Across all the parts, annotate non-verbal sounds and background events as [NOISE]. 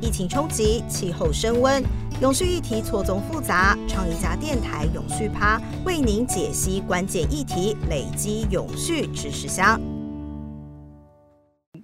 疫情冲击，气候升温，永续议题错综复杂。创意家电台永续趴为您解析关键议题，累积永续知识箱。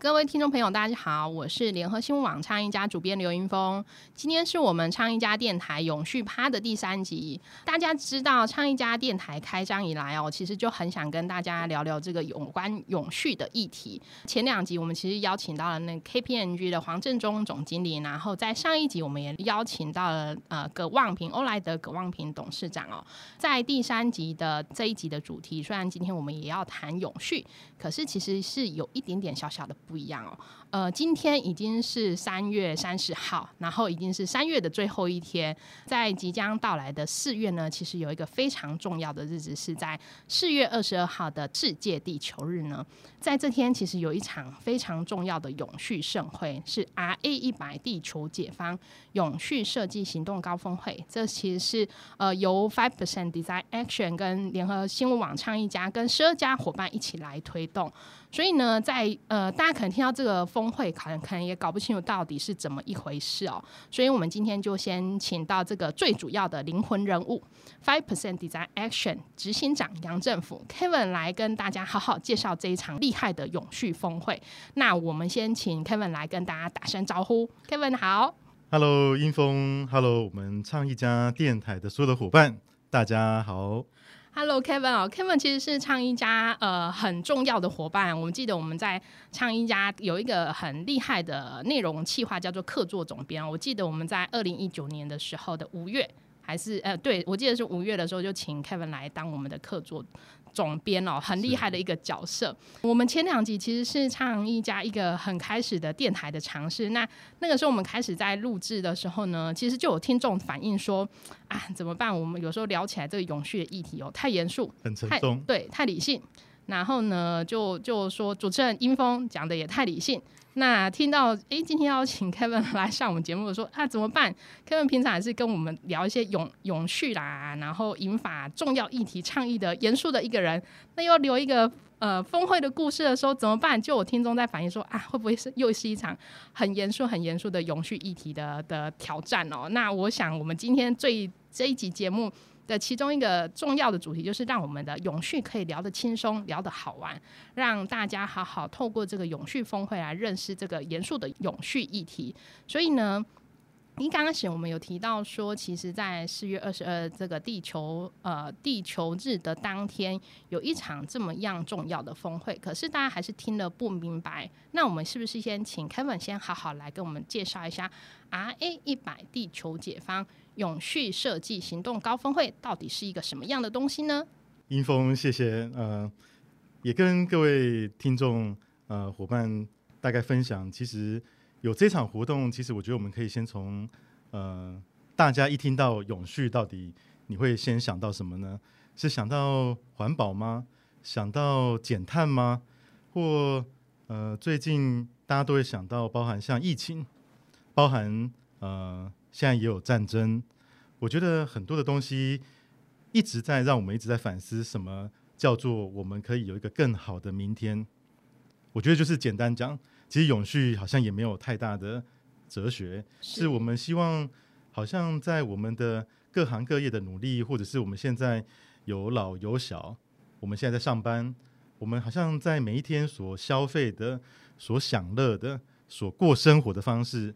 各位听众朋友，大家好，我是联合新闻网倡议家主编刘云峰。今天是我们倡议家电台永续趴的第三集。大家知道倡议家电台开张以来哦，其实就很想跟大家聊聊这个有关永续的议题。前两集我们其实邀请到了那 KPMG 的黄振中总经理，然后在上一集我们也邀请到了呃葛望平欧莱德葛望平董事长哦。在第三集的这一集的主题，虽然今天我们也要谈永续，可是其实是有一点点小小的。不一样哦，呃，今天已经是三月三十号，然后已经是三月的最后一天，在即将到来的四月呢，其实有一个非常重要的日子，是在四月二十二号的世界地球日呢。在这天，其实有一场非常重要的永续盛会，是 R A 一百地球解放永续设计行动高峰会。这其实是呃由 Five Percent Design Action 跟联合新闻网倡议家跟十二家伙伴一起来推动。所以呢，在呃大家可能听到这个峰会，可能可能也搞不清楚到底是怎么一回事哦。所以我们今天就先请到这个最主要的灵魂人物 Five Percent Design Action 执行长杨政府 Kevin 来跟大家好好介绍这一场厉。害的永续峰会，那我们先请 Kevin 来跟大家打声招呼。Kevin 好，Hello，英峰，Hello，我们唱一家电台的所有的伙伴，大家好。Hello，Kevin 哦，Kevin 其实是唱一家呃很重要的伙伴。我们记得我们在唱一家有一个很厉害的内容企划，叫做客座总编。我记得我们在二零一九年的时候的五月，还是呃对我记得是五月的时候，就请 Kevin 来当我们的客座。总编哦，很厉害的一个角色。我们前两集其实是唱一家一个很开始的电台的尝试。那那个时候我们开始在录制的时候呢，其实就有听众反映说啊，怎么办？我们有时候聊起来这个永续的议题哦，太严肃，很沉重，对，太理性。然后呢，就就说主持人英峰讲的也太理性。那听到哎，今天邀请 Kevin 来 [LAUGHS] 上我们节目，说啊怎么办？Kevin 平常也是跟我们聊一些永永续啦，然后引法重要议题倡议的严肃的一个人，那又留一个呃峰会的故事的时候怎么办？就我听众在反映说啊，会不会是又是一场很严肃、很严肃的永续议题的的挑战哦？那我想我们今天最这一集节目。的其中一个重要的主题就是让我们的永续可以聊得轻松、聊得好玩，让大家好好透过这个永续峰会来认识这个严肃的永续议题。所以呢。您刚开始我们有提到说，其实，在四月二十二这个地球呃地球日的当天，有一场这么样重要的峰会，可是大家还是听得不明白。那我们是不是先请 Kevin 先好好来跟我们介绍一下 RA 一百地球解放永续设计行动高峰会到底是一个什么样的东西呢？英峰，谢谢。呃，也跟各位听众呃伙伴大概分享，其实。有这场活动，其实我觉得我们可以先从，呃，大家一听到永续，到底你会先想到什么呢？是想到环保吗？想到减碳吗？或呃，最近大家都会想到，包含像疫情，包含呃，现在也有战争。我觉得很多的东西一直在让我们一直在反思，什么叫做我们可以有一个更好的明天？我觉得就是简单讲。其实永续好像也没有太大的哲学，是我们希望好像在我们的各行各业的努力，或者是我们现在有老有小，我们现在在上班，我们好像在每一天所消费的、所享乐的、所过生活的方式，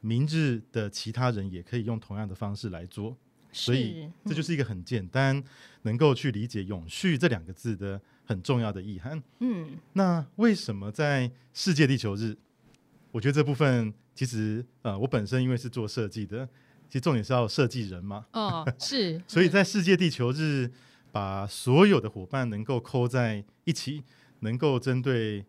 明日的其他人也可以用同样的方式来做，所以这就是一个很简单能够去理解永续这两个字的。很重要的意涵。嗯，那为什么在世界地球日？我觉得这部分其实，呃，我本身因为是做设计的，其实重点是要设计人嘛。哦，是。[LAUGHS] 所以在世界地球日，把所有的伙伴能够扣在一起，能够针对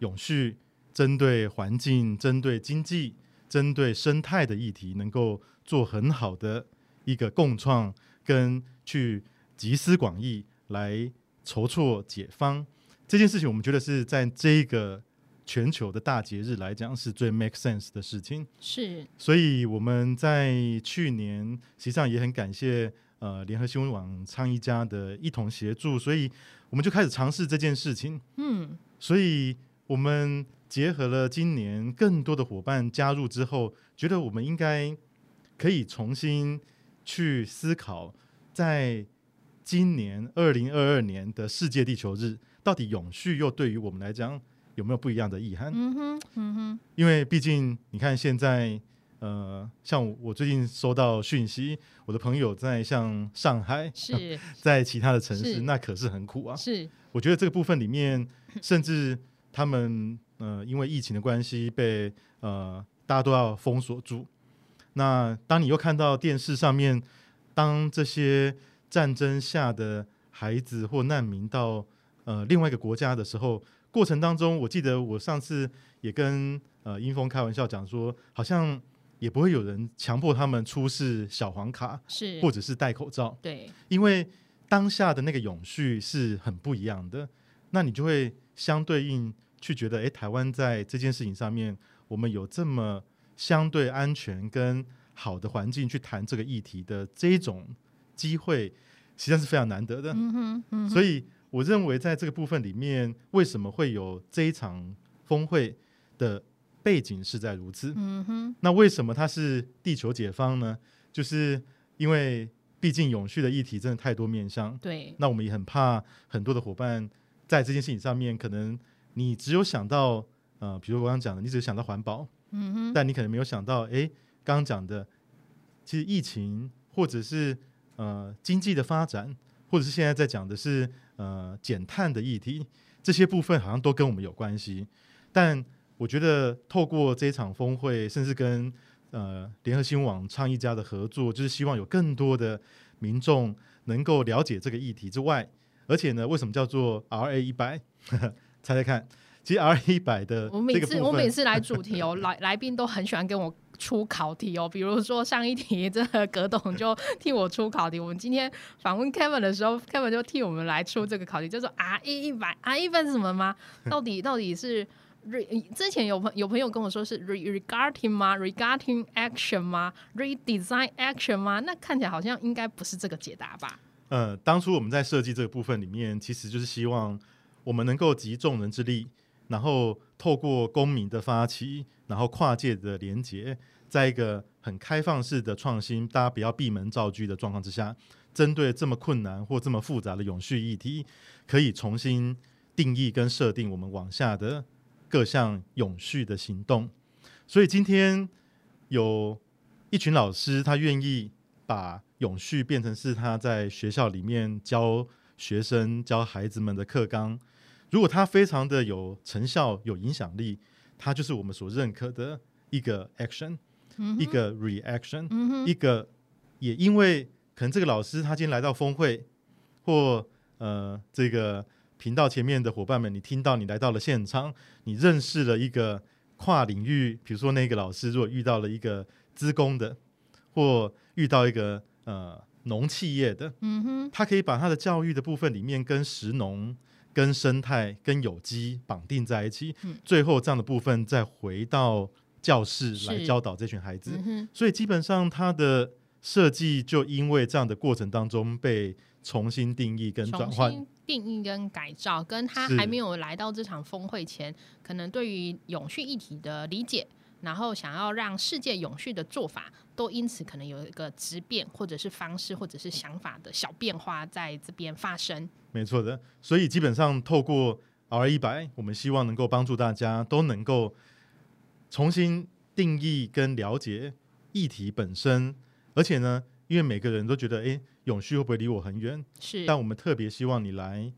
永续、针对环境、针对经济、针对生态的议题，能够做很好的一个共创，跟去集思广益来。筹措解方这件事情，我们觉得是在这个全球的大节日来讲，是最 make sense 的事情。是，所以我们在去年实际上也很感谢呃联合新闻网倡议家的一同协助，所以我们就开始尝试这件事情。嗯，所以我们。结合了今年更多的伙伴加入之后，觉得我们应该可以重新去思考，在今年二零二二年的世界地球日，到底永续又对于我们来讲有没有不一样的意涵？嗯哼，嗯哼，因为毕竟你看现在，呃，像我最近收到讯息，我的朋友在像上海，是 [LAUGHS] 在其他的城市，那可是很苦啊。是，我觉得这个部分里面，甚至他们呃，因为疫情的关系被呃大家都要封锁住。那当你又看到电视上面，当这些战争下的孩子或难民到呃另外一个国家的时候，过程当中，我记得我上次也跟呃英峰开玩笑讲说，好像也不会有人强迫他们出示小黄卡是，或者是戴口罩。对，因为当下的那个永续是很不一样的，那你就会相对应去觉得，诶，台湾在这件事情上面，我们有这么相对安全跟好的环境去谈这个议题的这种机会，实际上是非常难得的。所以我认为在这个部分里面，为什么会有这一场峰会的背景是在如此？嗯哼，那为什么它是地球解放呢？就是因为毕竟永续的议题真的太多面向，对，那我们也很怕很多的伙伴在这件事情上面，可能你只有想到呃，比如我刚刚讲的，你只是想到环保，嗯哼，但你可能没有想到，诶，刚刚讲的，其实疫情或者是呃经济的发展，或者是现在在讲的是呃减碳的议题，这些部分好像都跟我们有关系。但我觉得透过这一场峰会，甚至跟呃联合新闻网倡议家的合作，就是希望有更多的民众能够了解这个议题之外，而且呢，为什么叫做 R A 一百？[LAUGHS] 猜猜看，其实 R 一百的我每次我每次来主题哦，[LAUGHS] 来来宾都很喜欢跟我出考题哦，比如说上一题这个葛董就替我出考题，我们今天访问 Kevin 的时候，Kevin 就替我们来出这个考题，叫做 R 一百，R 一百是什么吗？[LAUGHS] 到底到底是之前有朋有朋友跟我说是 re regarding 吗？regarding action 吗？redesign action 吗？那看起来好像应该不是这个解答吧？呃，当初我们在设计这个部分里面，其实就是希望我们能够集众人之力，然后透过公民的发起，然后跨界的连结，在一个很开放式的创新，大家不要闭门造车的状况之下，针对这么困难或这么复杂的永续议题，可以重新定义跟设定我们往下的各项永续的行动。所以今天有一群老师，他愿意把永续变成是他在学校里面教学生、教孩子们的课纲。如果他非常的有成效、有影响力，它就是我们所认可的一个 action，、嗯一个 reaction，、嗯，一个也因为可能这个老师他今天来到峰会，或呃这个频道前面的伙伴们，你听到你来到了现场，你认识了一个跨领域，比如说那个老师如果遇到了一个资工的，或遇到一个呃农企业的，嗯哼，他可以把他的教育的部分里面跟食农、跟生态、跟有机绑定在一起，嗯最后这样的部分再回到教室来教导这群孩子。嗯，所以基本上它的设计就因为这样的过程当中被重新定义跟转换。定义跟改造，跟他还没有来到这场峰会前，可能对于永续议题的理解，然后想要让世界永续的做法，都因此可能有一个质变，或者是方式，或者是想法的小变化在这边发生。没错的，所以基本上透过 R 一百，我们希望能够帮助大家都能够重新定义跟了解议题本身，而且呢，因为每个人都觉得，诶，永续会不会离我很远？是，但我们特别希望你来，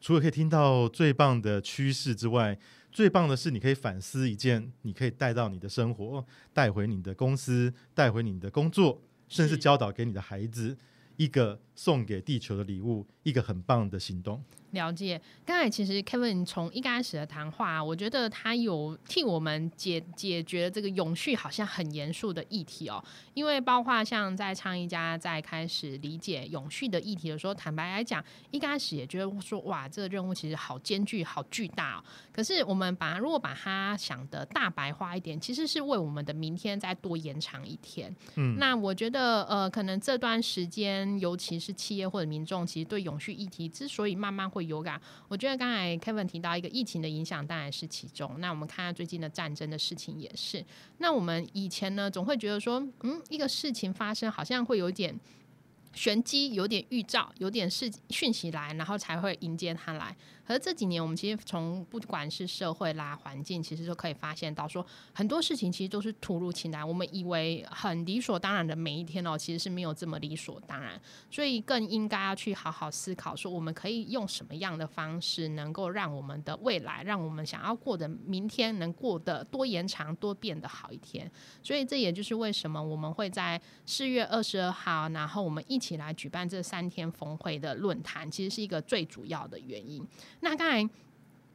除了可以听到最棒的趋势之外，最棒的是你可以反思一件，你可以带到你的生活，带回你的公司，带回你的工作，甚至教导给你的孩子一个送给地球的礼物，一个很棒的行动。了解，刚才其实 Kevin 从一开始的谈话，我觉得他有替我们解解决这个永续好像很严肃的议题哦。因为包括像在倡议家在开始理解永续的议题的时候，坦白来讲，一开始也觉得说哇，这个任务其实好艰巨、好巨大哦。可是我们把如果把它想的大白话一点，其实是为我们的明天再多延长一天。嗯，那我觉得，呃，可能这段时间，尤其是企业或者民众，其实对永续议题之所以慢慢会会有感。我觉得刚才 Kevin 提到一个疫情的影响，当然是其中。那我们看到最近的战争的事情也是。那我们以前呢，总会觉得说，嗯，一个事情发生，好像会有点。玄机有点预兆，有点事讯息来，然后才会迎接它来。可是这几年，我们其实从不管是社会啦、环境，其实都可以发现到，说很多事情其实都是突如其来。我们以为很理所当然的每一天哦，其实是没有这么理所当然。所以更应该要去好好思考，说我们可以用什么样的方式，能够让我们的未来，让我们想要过的明天，能过得多延长、多变得好一天。所以这也就是为什么我们会在四月二十二号，然后我们一起来举办这三天峰会的论坛，其实是一个最主要的原因。那刚才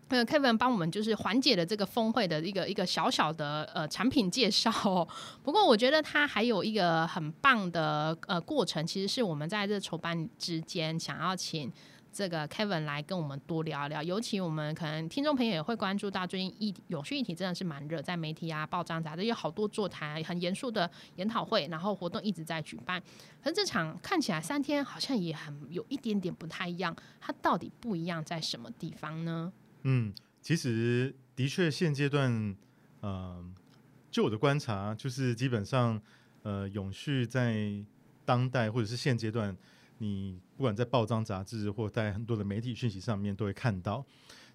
呃，Kevin 帮我们就是缓解了这个峰会的一个一个小小的呃产品介绍。不过我觉得它还有一个很棒的呃过程，其实是我们在这筹办之间想要请。这个 Kevin 来跟我们多聊一聊，尤其我们可能听众朋友也会关注到，最近议永续议题真的是蛮热，在媒体啊、报章杂志有好多座谈，很严肃的研讨会，然后活动一直在举办。可是这场看起来三天好像也很有一点点不太一样，它到底不一样在什么地方呢？嗯，其实的确现阶段，呃，就我的观察，就是基本上，呃，永续在当代或者是现阶段。你不管在报章杂志或在很多的媒体讯息上面都会看到，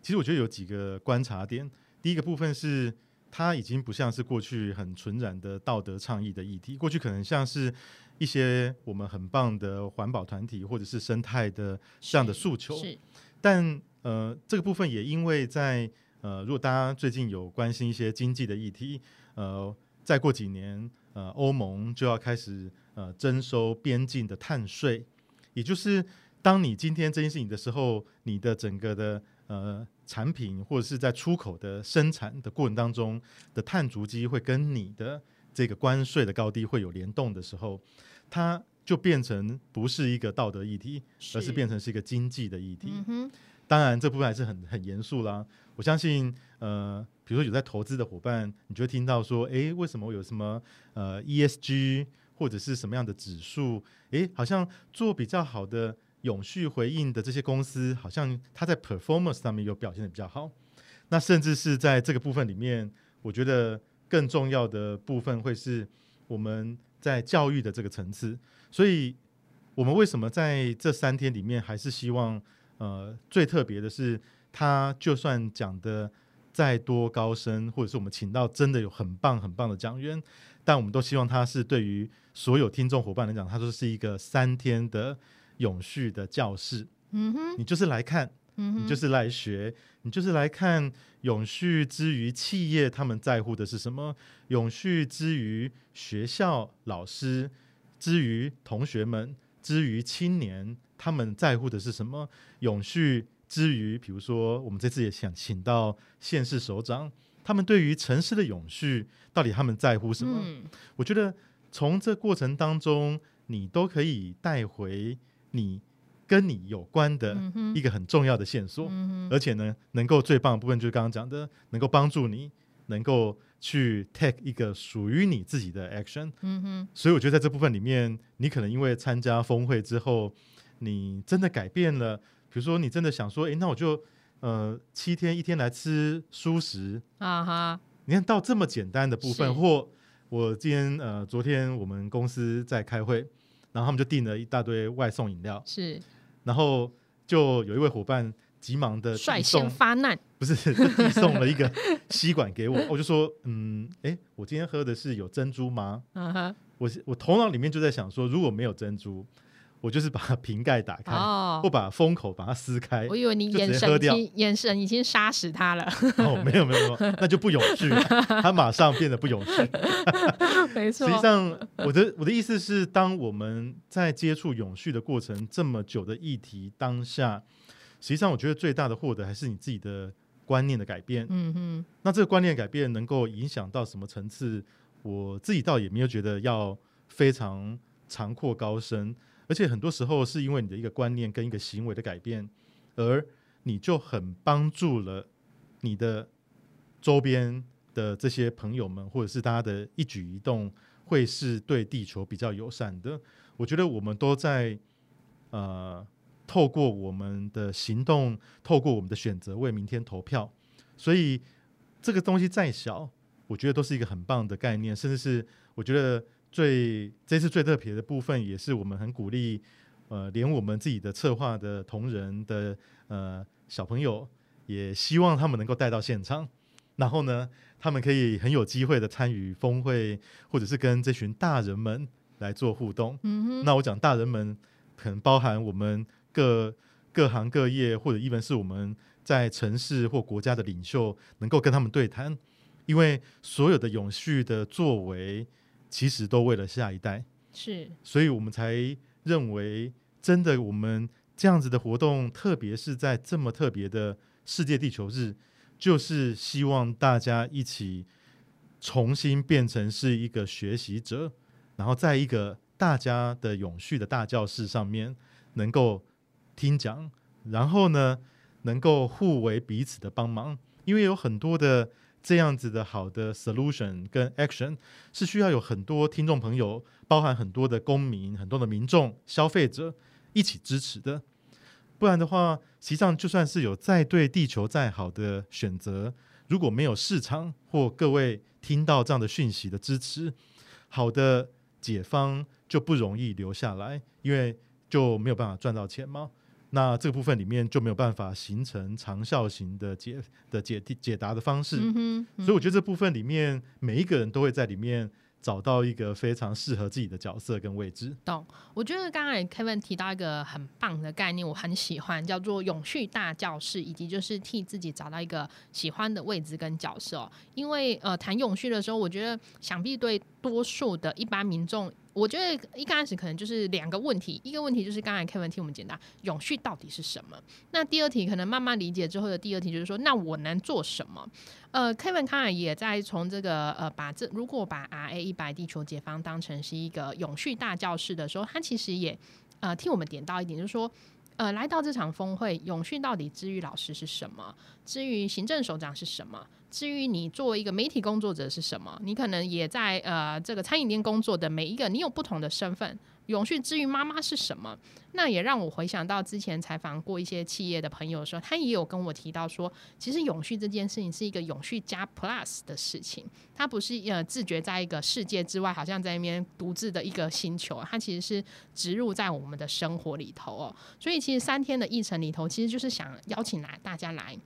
其实我觉得有几个观察点。第一个部分是，它已经不像是过去很纯然的道德倡议的议题，过去可能像是一些我们很棒的环保团体或者是生态的这样的诉求。是，但呃，这个部分也因为在呃，如果大家最近有关心一些经济的议题，呃，再过几年，呃，欧盟就要开始呃征收边境的碳税。也就是，当你今天这件事情的时候，你的整个的呃产品或者是在出口的生产的过程当中的碳足迹会跟你的这个关税的高低会有联动的时候，它就变成不是一个道德议题，而是变成是一个经济的议题。当然，这部分还是很很严肃啦。我相信，呃，比如说有在投资的伙伴，你就会听到说，诶，为什么有什么呃 ESG？或者是什么样的指数？诶，好像做比较好的永续回应的这些公司，好像它在 performance 上面有表现的比较好。那甚至是在这个部分里面，我觉得更重要的部分会是我们在教育的这个层次。所以，我们为什么在这三天里面还是希望，呃，最特别的是，他就算讲的再多高深，或者是我们请到真的有很棒很棒的讲员。但我们都希望他是对于所有听众伙伴来讲，他说是一个三天的永续的教室。嗯哼，你就是来看，你就是来学，你就是来看永续之于企业他们在乎的是什么，永续之于学校老师，之于同学们，之于青年他们在乎的是什么，永续之于，比如说我们这次也想请到县市首长。他们对于城市的永续，到底他们在乎什么？我觉得从这过程当中，你都可以带回你跟你有关的一个很重要的线索，而且呢，能够最棒的部分就是刚刚讲的，能够帮助你能够去 take 一个属于你自己的 action。嗯哼，所以我觉得在这部分里面，你可能因为参加峰会之后，你真的改变了，比如说你真的想说，诶，那我就。呃，七天一天来吃蔬食啊哈！你看到这么简单的部分，或我今天呃，昨天我们公司在开会，然后他们就订了一大堆外送饮料，是，然后就有一位伙伴急忙的率先发难，不是递送了一个 [LAUGHS] 吸管给我，我就说，嗯，哎，我今天喝的是有珍珠吗？嗯哼，我我头脑里面就在想说，如果没有珍珠。我就是 [LAUGHS] 把瓶盖打开，或把封口把它撕开。我以为你眼神已经眼神已经杀死它了。哦，没有没有没有，那就不永续，[LAUGHS] 它马上变得不永续。[LAUGHS] 没错。实际上，我的我的意思是，当我们在接触永续的过程这么久的议题当下，实际上我觉得最大的获得还是你自己的观念的改变。嗯哼。那这个观念改变能够影响到什么层次？我自己倒也没有觉得要非常长阔高深。而且很多时候是因为你的一个观念跟一个行为的改变，而你就很帮助了你的周边的这些朋友们，或者是大家的一举一动会是对地球比较友善的。我觉得我们都在呃透过我们的行动，透过我们的选择，为明天投票。所以这个东西再小，我觉得都是一个很棒的概念，甚至是我觉得最这次最特别的部分，也是我们很鼓励，呃，连我们自己的策划的同仁的呃小朋友，也希望他们能够带到现场，然后呢，他们可以很有机会的参与峰会，或者是跟这群大人们来做互动。那我讲大人们，可能包含我们各各行各业，或者一般是我们在城市或国家的领袖，能够跟他们对谈，因为所有的永续的作为，其实都为了下一代，是。所以我们才认为，真的我们这样子的活动，特别是在这么特别的世界地球日，就是希望大家一起重新变成是一个学习者，然后在一个大家的永续的大教室上面，能够听讲，然后呢，能够互为彼此的帮忙，因为有很多的这样子的好的 solution 跟 action 是需要有很多听众朋友，包含很多的公民、很多的民众、消费者一起支持的。不然的话，实际上就算是有再对地球再好的选择，如果没有市场或各位听到这样的讯息的支持，好的解方就不容易留下来，因为就没有办法赚到钱嘛。那这个部分里面就没有办法形成长效型的解的解解答的方式。嗯哼，嗯所以我觉得这部分里面每一个人都会在里面找到一个非常适合自己的角色跟位置。懂。我觉得刚才 Kevin 提到一个很棒的概念，我很喜欢，叫做永续大教室，以及就是替自己找到一个喜欢的位置跟角色哦、因为呃，谈永续的时候，我觉得想必对多数的一般民众。我觉得一开始可能就是两个问题，一个问题就是刚才 Kevin 替我们解答永续到底是什么，那第二题可能慢慢理解之后的第二题就是说，那我能做什么？呃，Kevin 刚才也在从这个呃，把这如果把 RA 一百地球解放当成是一个永续大教室的时候，他其实也呃替我们点到一点，就是说。呃，来到这场峰会，永续到底之于老师是什么？之于行政首长是什么？至于你作为一个媒体工作者是什么？你可能也在呃这个餐饮店工作的每一个，你有不同的身份。永续之于妈妈是什么？那也让我回想到之前采访过一些企业的朋友的时候，他也有跟我提到说，其实永续这件事情是一个永续加 plus 的事情，它不是呃自觉在一个世界之外，好像在那边独自的一个星球，它其实是植入在我们的生活里头哦。所以其实三天的议程里头，其实就是想邀请来大家来。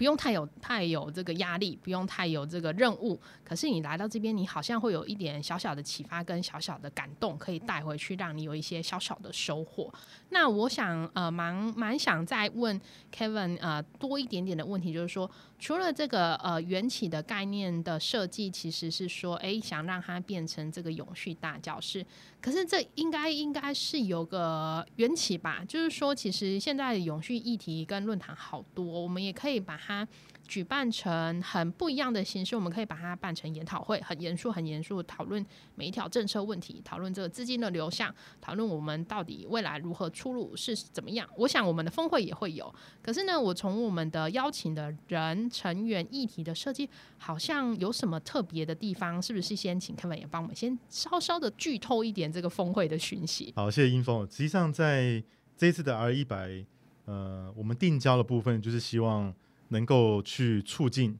不用太有太有这个压力，不用太有这个任务。可是你来到这边，你好像会有一点小小的启发跟小小的感动，可以带回去，让你有一些小小的收获。那我想呃，蛮蛮想再问 Kevin 呃多一点点的问题，就是说，除了这个呃缘起的概念的设计，其实是说，诶，想让它变成这个永续大教室。可是这应该应该是有个缘起吧？就是说，其实现在永续议题跟论坛好多，我们也可以把它举办成很不一样的形式。我们可以把它办成研讨会，很严肃、很严肃讨论每一条政策问题，讨论这个资金的流向，讨论我们到底未来如何出路是怎么样。我想我们的峰会也会有。可是呢，我从我们的邀请的人、成员、议题的设计，好像有什么特别的地方？是不是先请 Kevin 也帮我们先稍稍的剧透一点这个峰会的讯息？好，谢谢英峰。实际上，在这次的 R 一百，呃，我们定焦的部分就是希望能够去促进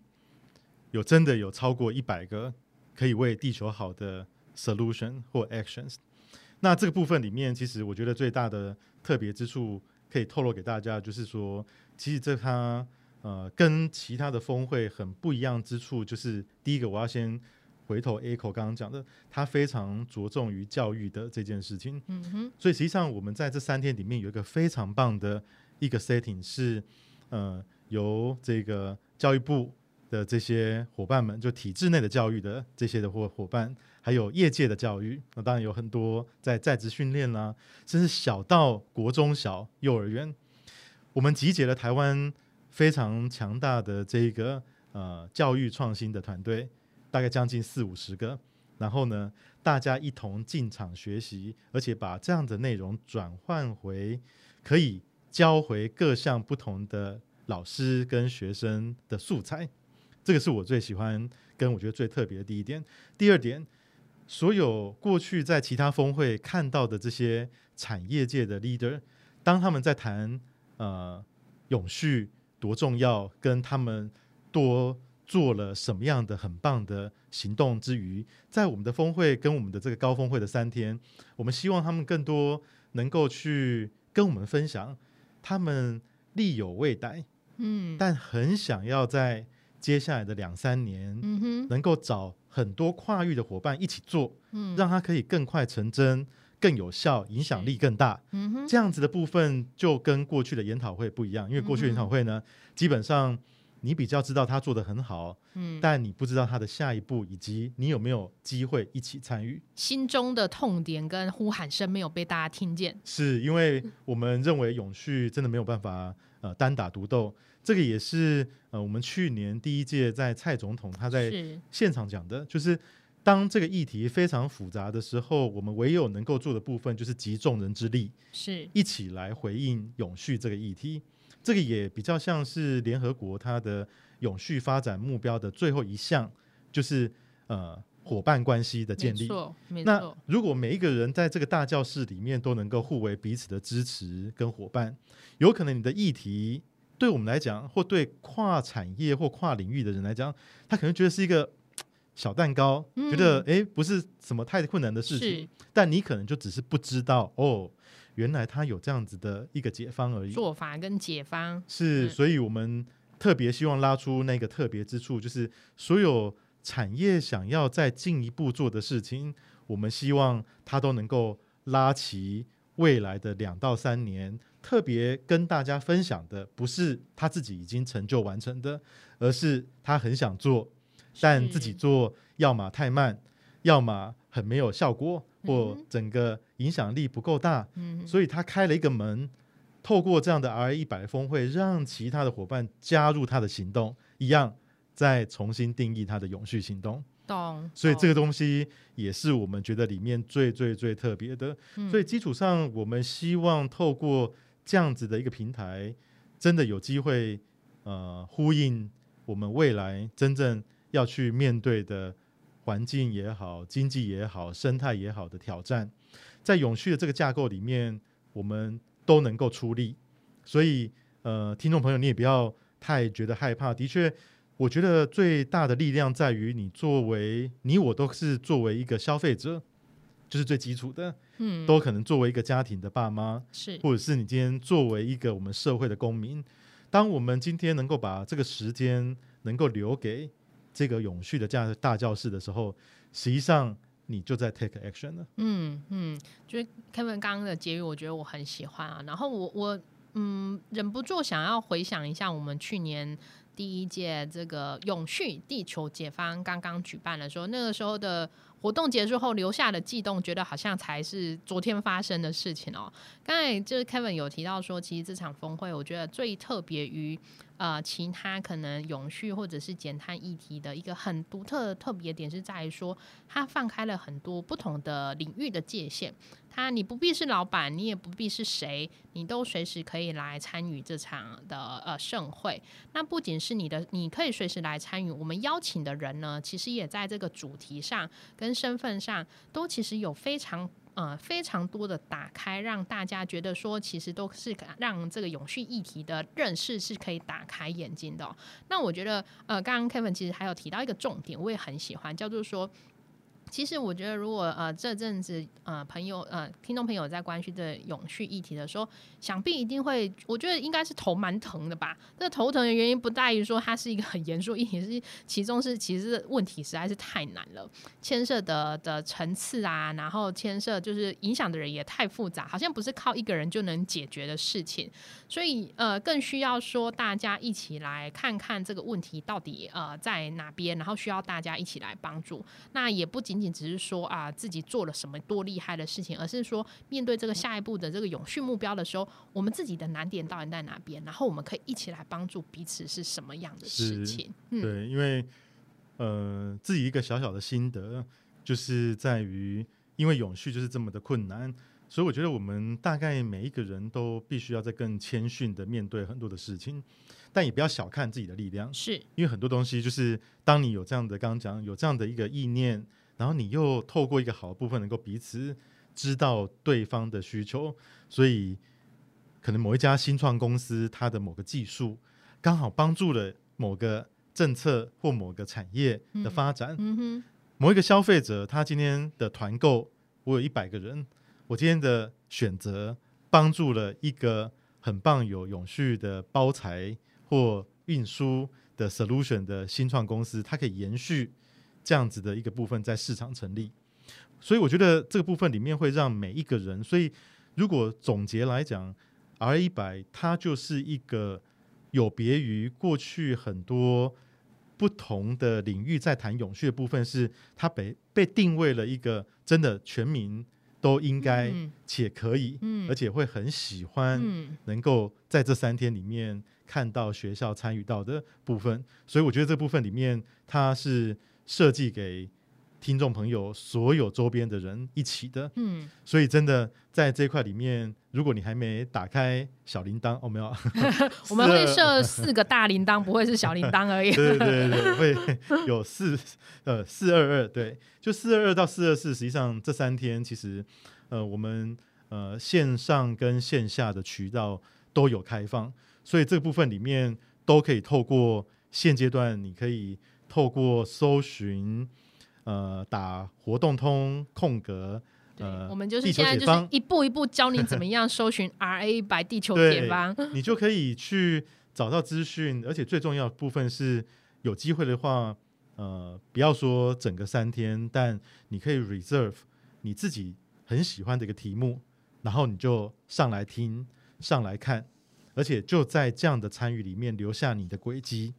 有真的有超过一百个可以为地球好的 solution 或 actions。那这个部分里面，其实我觉得最大的特别之处可以透露给大家，就是说，其实这它呃跟其他的峰会很不一样之处，就是第一个，我要先回头 echo 刚刚讲的，它非常着重于教育的这件事情。嗯哼，所以实际上我们在这三天里面有一个非常棒的一个 setting，是呃由这个教育部的这些伙伴们，就体制内的教育的这些的伙伙伴，还有业界的教育，那当然有很多在在职训练啦，甚至小到国中小、幼儿园，我们集结了台湾非常强大的这个呃教育创新的团队，大概将近四五十个，然后呢，大家一同进场学习，而且把这样的内容转换回可以教回各项不同的老师跟学生的素材。这个是我最喜欢跟我觉得最特别的第一点。第二点，所有过去在其他峰会看到的这些产业界的 leader，当他们在谈呃永续多重要，跟他们多做了什么样的很棒的行动之余，在我们的峰会跟我们的这个高峰会的三天，我们希望他们更多能够去跟我们分享他们力有未逮，嗯。但很想要在接下来的两三年，嗯哼。能够找很多跨域的伙伴一起做，嗯。让它可以更快成真、更有效、影响力更大。嗯哼。这样子的部分就跟过去的研讨会不一样，因为过去研讨会呢，基本上你比较知道他做的很好，嗯，但你不知道他的下一步，以及你有没有机会一起参与。心中的痛点跟呼喊声没有被大家听见。是因为我们认为永续真的没有办法呃单打独斗，这个也是呃我们去年第一届在蔡总统他在现场讲的，就是当这个议题非常复杂的时候，我们唯有能够做的部分就是集众人之力，是，一起来回应永续这个议题。这个也比较像是联合国它的永续发展目标的最后一项，就是呃伙伴关系的建立。没错，没那，如果每一个人在这个大教室里面都能够互为彼此的支持跟伙伴，有可能你的议题对我们来讲，或对跨产业或跨领域的人来讲，他可能觉得是一个 [TSK] 小蛋糕，嗯。觉得诶不是什么太困难的事情，但你可能就只是不知道哦，原来他有这样子的一个解方而已。做法跟解方，是，嗯所以我们特别希望拉出那个特别之处，就是所有产业想要再进一步做的事情，我们希望它都能够拉齐未来的两到三年。特别跟大家分享的，不是他自己已经成就完成的，而是他很想做，但自己做要么太慢，要么很没有效果，或整个影响力不够大，嗯，所以他开了一个门，透过这样的 R 一百峰会，让其他的伙伴加入他的行动，一样再重新定义他的永续行动。懂。所以这个东西也是我们觉得里面最最最特别的。嗯所以基础上，我们希望透过这样子的一个平台，真的有机会呃呼应我们未来真正要去面对的环境也好、经济也好、生态也好的挑战，在永续的这个架构里面，我们都能够出力。所以呃，听众朋友，你也不要太觉得害怕。的确，我觉得最大的力量在于你作为你我都是作为一个消费者，就是最基础的，嗯都可能作为一个家庭的爸妈，是或者是你今天作为一个我们社会的公民，当我们今天能够把这个时间能够留给这个永续的大大教室的时候，实际上你就在 take action 了。嗯嗯，就是 Kevin 刚刚的结语，我觉得我很喜欢啊。然后我我嗯，忍不住想要回想一下我们去年第一届这个永续地球解放刚刚举办的时候，那个时候的活动结束后留下的悸动，觉得好像才是昨天发生的事情哦。刚才就是 Kevin 有提到说，其实这场峰会，我觉得最特别于呃其他可能永续或者是减碳议题的一个很独特的特别点，是在于说它放开了很多不同的领域的界限。它你不必是老板，你也不必是谁，你都随时可以来参与这场的呃盛会。那不仅是你的，你可以随时来参与。我们邀请的人呢，其实也在这个主题上跟身份上，都其实有非常呃非常多的打开，让大家觉得说，其实都是让这个永续议题的认识是可以打开眼睛的、那我觉得呃，刚刚 Kevin 其实还有提到一个重点，我也很喜欢，叫做说。其实我觉得，如果呃这阵子呃朋友呃听众朋友在关心这永续议题的时候，想必一定会，我觉得应该是头蛮疼的吧。这头疼的原因不在于说它是一个很严肃议题，是其中是其实问题实在是太难了，牵涉的的层次啊，然后牵涉就是影响的人也太复杂，好像不是靠一个人就能解决的事情。所以呃，更需要说大家一起来看看这个问题到底呃在哪边，然后需要大家一起来帮助。那也不仅仅只是说啊自己做了什么多厉害的事情，而是说面对这个下一步的这个永续目标的时候，我们自己的难点到底在哪边，然后我们可以一起来帮助彼此是什么样的事情。嗯，对，因为呃，自己一个小小的心得，就是在于，因为永续就是这么的困难，所以我觉得我们大概每一个人都必须要在更谦逊的面对很多的事情，但也不要小看自己的力量，是因为很多东西就是当你有这样的刚刚讲有这样的一个意念，然后你又透过一个好的部分能够彼此知道对方的需求，所以可能某一家新创公司它的某个技术刚好帮助了某个政策或某个产业的发展，某一个消费者他今天的团购，我有一百个人，我今天的选择帮助了一个很棒有永续的包材或运输的 solution 的新创公司，它可以延续这样子的一个部分在市场成立。所以我觉得这个部分里面会让每一个人，所以如果总结来讲，R 一百它就是一个有别于过去很多不同的领域在谈永续的部分，是它被被定位了一个真的全民都应该嗯。且可以，嗯。而且会很喜欢嗯。能够在这三天里面看到学校参与到的部分，所以我觉得这部分里面它是设计给听众朋友所有周边的人一起的，嗯，所以真的在这一块里面，如果你还没打开小铃铛，哦没有，[LAUGHS] 我们会是设四个大铃铛，不会是小铃铛而已。[LAUGHS] 对对对对，会有四呃四二二，对，就四二二到四二四，实际上这三天其实呃我们呃线上跟线下的渠道都有开放，所以这个部分里面都可以透过现阶段你可以透过搜寻呃打活动通空格对呃，我们就是现在就是一步一步教你怎么样搜寻 [LAUGHS] R A 白地球对解放。[LAUGHS] 你就可以去找到资讯，而且最重要的部分是有机会的话，呃，不要说整个三天，但你可以 reserve 你自己很喜欢的一个题目，然后你就上来听、上来看，而且就在这样的参与里面留下你的轨迹。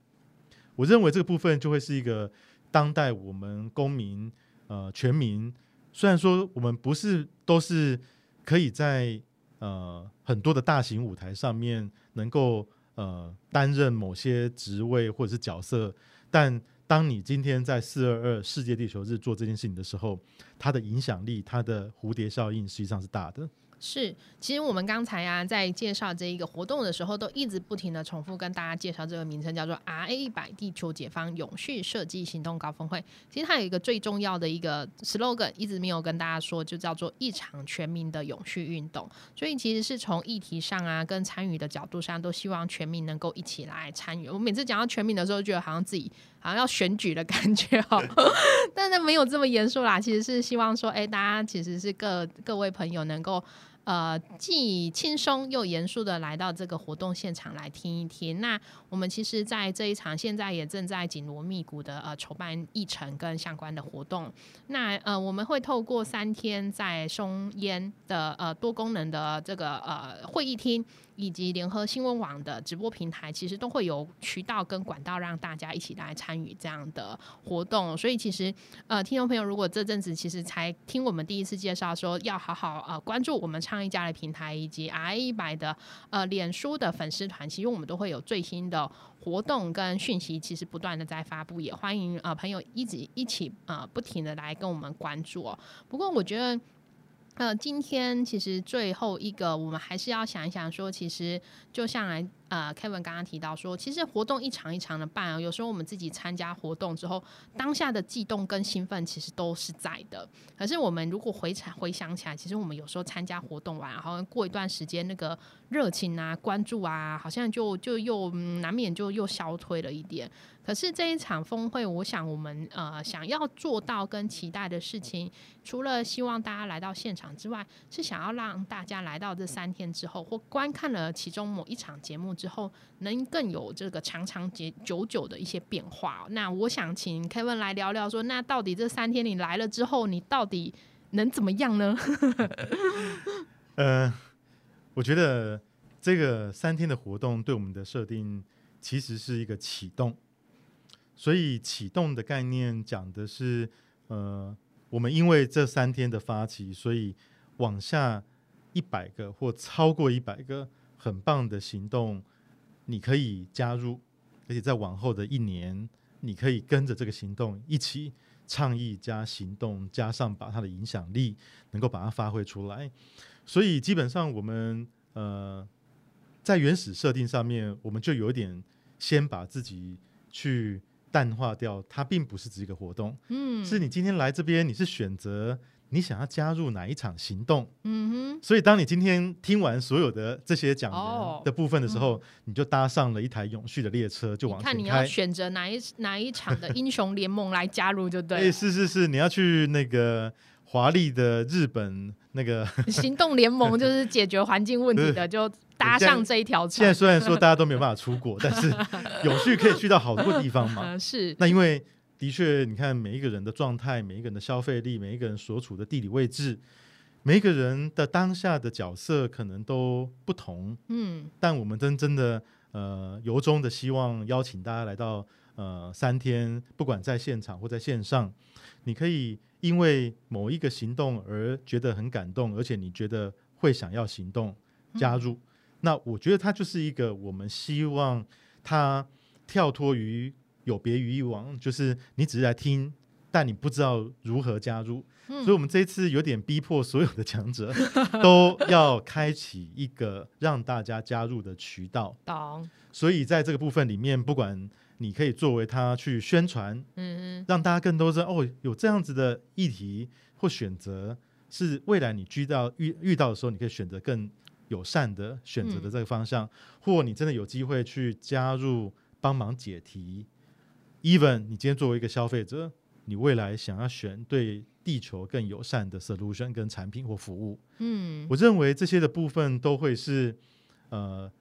我认为这个部分就会是一个当代我们公民呃全民，虽然说我们不是都是可以在呃很多的大型舞台上面能够呃担任某些职位或者是角色，但当你今天在四二二世界地球日做这件事情的时候，它的影响力、它的蝴蝶效应实际上是大的。是，其实我们刚才啊在介绍这一个活动的时候，都一直不停的重复跟大家介绍这个名称，叫做 R A 一百地球解放永续设计行动高峰会。其实它有一个最重要的一个 slogan，一直没有跟大家说，就叫做一场全民的永续运动。所以其实是从议题上啊，跟参与的角度上，都希望全民能够一起来参与。我每次讲到全民的时候，觉得好像自己好像要选举的感觉哦，[LAUGHS] 但是没有这么严肃啦。其实是希望说，哎，大家其实是各各位朋友能够。呃，既轻松又严肃的来到这个活动现场来听一听。那我们其实，在这一场现在也正在紧锣密鼓的呃筹办议程跟相关的活动。那呃，我们会透过三天在松烟的呃多功能的这个呃会议厅，以及联合新闻网的直播平台，其实都会有渠道跟管道让大家一起来参与这样的活动。所以其实呃，听众朋友，如果这阵子其实才听我们第一次介绍说要好好呃关注我们倡议家的平台以及 R 一百的呃脸书的粉丝团，其实我们都会有最新的活动跟讯息，其实不断的在发布，也欢迎呃朋友一直一起呃不停的来跟我们关注哦。不过我觉得。呃，今天其实最后一个，我们还是要想一想，说其实就像来呃，Kevin 刚刚提到说，其实活动一场一场的办啊，有时候我们自己参加活动之后，当下的悸动跟兴奋其实都是在的。可是我们如果回想回想起来，其实我们有时候参加活动完，然后过一段时间，那个热情啊、关注啊，好像就就又、难免就又消退了一点。可是这一场峰会，我想我们呃想要做到跟期待的事情，除了希望大家来到现场之外，是想要让大家来到这三天之后，或观看了其中某一场节目之后，能更有这个长长久久的一些变化。那我想请 Kevin 来聊聊说，那到底这三天你来了之后，你到底能怎么样呢？呃，我觉得这个三天的活动对我们的设定其实是一个启动，所以启动的概念讲的是，呃，我们因为这三天的发起，所以往下一百个或超过一百个很棒的行动，你可以加入，而且在往后的一年，你可以跟着这个行动一起倡议加行动，加上把它的影响力能够把它发挥出来。所以基本上我们呃在原始设定上面，我们就有点先把自己去淡化掉，它并不是只是一个活动，嗯，是你今天来这边，你是选择你想要加入哪一场行动。嗯哼所以，当你今天听完所有的这些讲哦的的部分的时候，你就搭上了一台永续的列车，就哼，往你看你要。选择哪一哪一场的英雄联盟来加入就对 [LAUGHS] 哎，了。是是是，你要去那个华丽的日本那个。[LAUGHS] [LAUGHS] 行动联盟就是解决环境问题的，就搭上这一条现在。虽然说大家都没有办法出国，但是永续可以去到好多地方嘛。呃，是，那因为的确，你看每一个人的状态，每一个人的消费力，每一个人所处的地理位置，每一个人的当下的角色可能都不同。嗯但我们真真的呃由衷的希望邀请大家来到呃三天，不管在现场或在线上，你可以因为某一个行动而觉得很感动，而且你觉得会想要行动加入。那我觉得它就是一个我们希望它跳脱于有别于以往，就是你只是来听。但你不知道如何加入，嗯所以我们这一次有点逼迫所有的强者都要开启一个让大家加入的渠道。懂，所以在这个部分里面，不管你可以作为他去宣传，嗯让大家更多知道哦，有这样子的议题或选择，是未来你遇到遇遇到的时候，你可以选择更友善的选择的这个方向，或你真的有机会去加入帮忙解题。Even 你今天作为一个消费者，你未来想要选对地球更友善的 solution 跟产品或服务，嗯我认为这些的部分都会是呃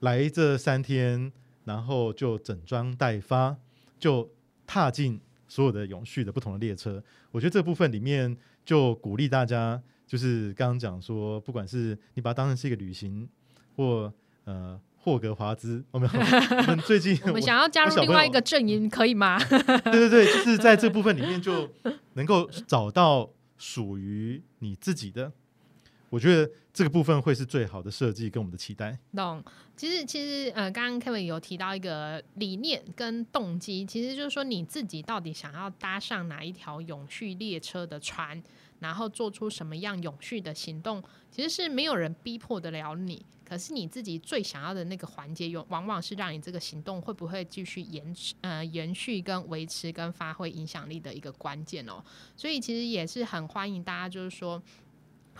来这三天，然后就整装待发，就踏进所有的永续的不同的列车。我觉得这部分里面就鼓励大家，就是刚刚讲说，不管是你把它当成是一个旅行，或呃霍格华兹，我们我们最近 [LAUGHS] 我们想要加入另外一个阵营，可以吗？[LAUGHS] 对对对，就是在这部分里面就能够找到属于你自己的。我觉得这个部分会是最好的设计跟我们的期待。懂。其实，其实，呃，刚刚 Kevin 有提到一个理念跟动机，其实就是说你自己到底想要搭上哪一条永续列车的船，然后做出什么样永续的行动，其实是没有人逼迫得了你。可是你自己最想要的那个环节，有往往是让你这个行动会不会继续延迟、呃延续、跟维持、跟发挥影响力的一个关键哦。所以其实也是很欢迎大家，就是说。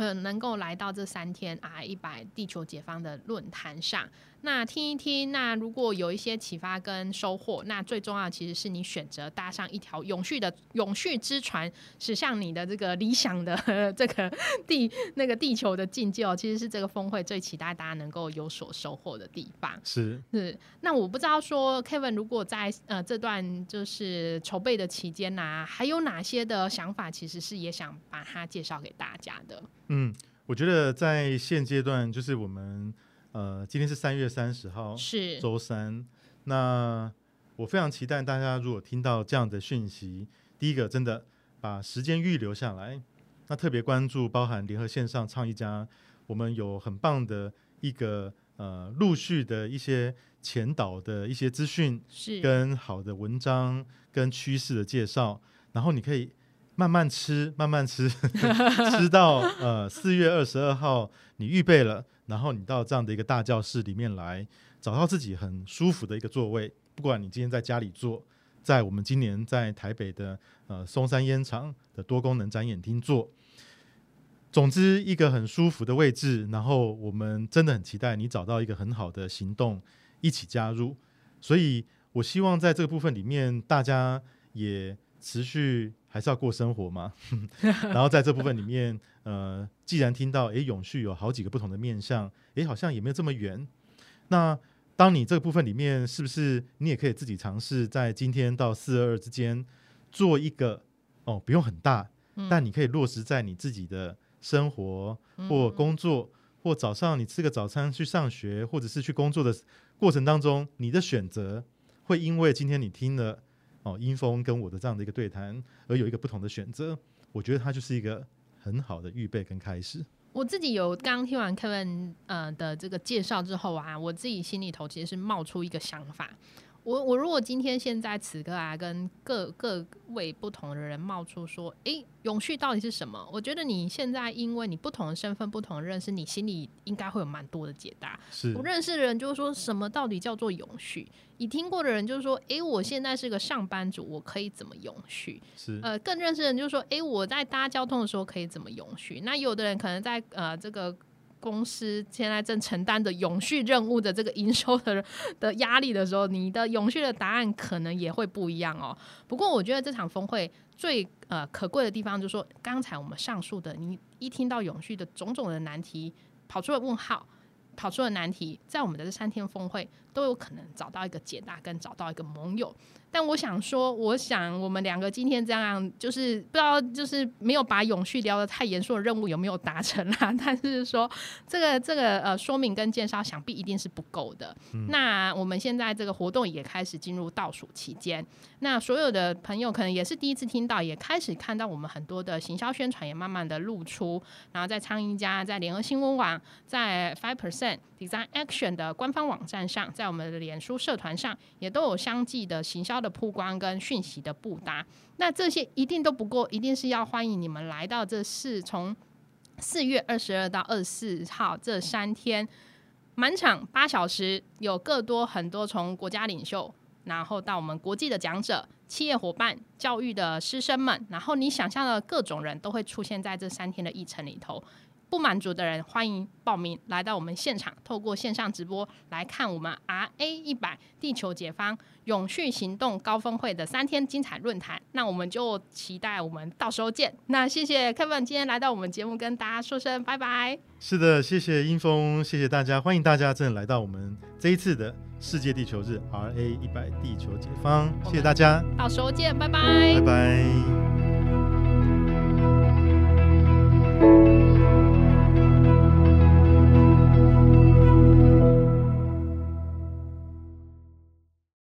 呃，能够来到这三天 R 一百地球解放的论坛上，那听一听，那如果有一些启发跟收获，那最重要的其实是你选择搭上一条永续的永续之船，驶向你的这个理想的 [LAUGHS] 这个地那个地球的境界哦，其实是这个峰会最期待大家能够有所收获的地方。是，是，那我不知道说 Kevin 如果在呃这段就是筹备的期间呐、还有哪些的想法，其实是也想把它介绍给大家的。嗯，我觉得在现阶段，就是我们呃，今天是三月三十号，是，周三。那我非常期待大家如果听到这样的讯息，第一个真的把时间预留下来，那特别关注包含联合线上倡议家，我们有很棒的一个呃陆续的一些前导的一些资讯，是，跟好的文章跟趋势的介绍，然后你可以慢慢吃，慢慢吃，[LAUGHS] 吃到呃四月二十二号你预备了，然后你到这样的一个大教室里面来，找到自己很舒服的一个座位，不管你今天在家里坐，在我们今年在台北的呃松山烟厂的多功能展演厅坐。总之，一个很舒服的位置，然后我们真的很期待你找到一个很好的行动，一起加入。所以我希望在这个部分里面，大家也持续还是要过生活嘛。[LAUGHS] 然后在这部分里面，呃，既然听到诶永续有好几个不同的面向，诶好像也没有这么远。那当你这个部分里面，是不是你也可以自己尝试在今天到四二二之间做一个哦，不用很大，但你可以落实在你自己的生活或工作，或早上你吃个早餐去上学，或者是去工作的过程当中，你的选择会因为今天你听了哦英风跟我的这样的一个对谈，而有一个不同的选择。我觉得它就是一个很好的预备跟开始。我自己有刚听完 Kevin 呃的这个介绍之后啊，我自己心里头其实是冒出一个想法。我我如果今天现在此刻啊，跟各各位不同的人冒出说，诶，永续到底是什么？我觉得你现在因为你不同的身份、不同的认识，你心里应该会有蛮多的解答。是不认识的人就是说什么到底叫做永续？你听过的人就是说，诶，我现在是个上班族，我可以怎么永续？是呃，更认识的人就是说，诶，我在搭交通的时候可以怎么永续？那有的人可能在呃这个。公司现在正承担着永续任务的这个营收的的压力的时候，你的永续的答案可能也会不一样哦。不过，我觉得这场峰会最呃可贵的地方，就是说刚才我们上述的，你一听到永续的种种的难题，跑出了问号，跑出了难题，在我们的这三天峰会都有可能找到一个解答，跟找到一个盟友。但我想说，我想我们两个今天这样，就是不知道，就是没有把永续聊得太严肃的任务有没有达成啦？[LAUGHS] 但是说这个这个呃说明跟介绍，想必一定是不够的。那我们现在这个活动也开始进入倒数期间，那所有的朋友可能也是第一次听到，也开始看到我们很多的行销宣传也慢慢的露出，然后在苍蝇家、在联合新闻网、在 Five Percent Design Action 的官方网站上，在我们的脸书社团上，也都有相继的行销。的曝光跟讯息的布达，那这些一定都不够，一定是要欢迎你们来到这四从四月二十二到二十四号这三天，满场八小时，有更多很多从国家领袖，然后到我们国际的讲者、企业伙伴、教育的师生们，然后你想象的各种人都会出现在这三天的议程里头。不满足的人，欢迎报名来到我们现场，透过线上直播来看我们 R A 一百地球解放永续行动高峰会的三天精彩论坛。那我们就期待我们到时候见。那谢谢 Kevin 今天来到我们节目，跟大家说声拜拜。是的，谢谢英峰，谢谢大家，欢迎大家真的来到我们这一次的世界地球日 R A 一百地球解放，谢谢大家，到时候见，拜拜，拜拜。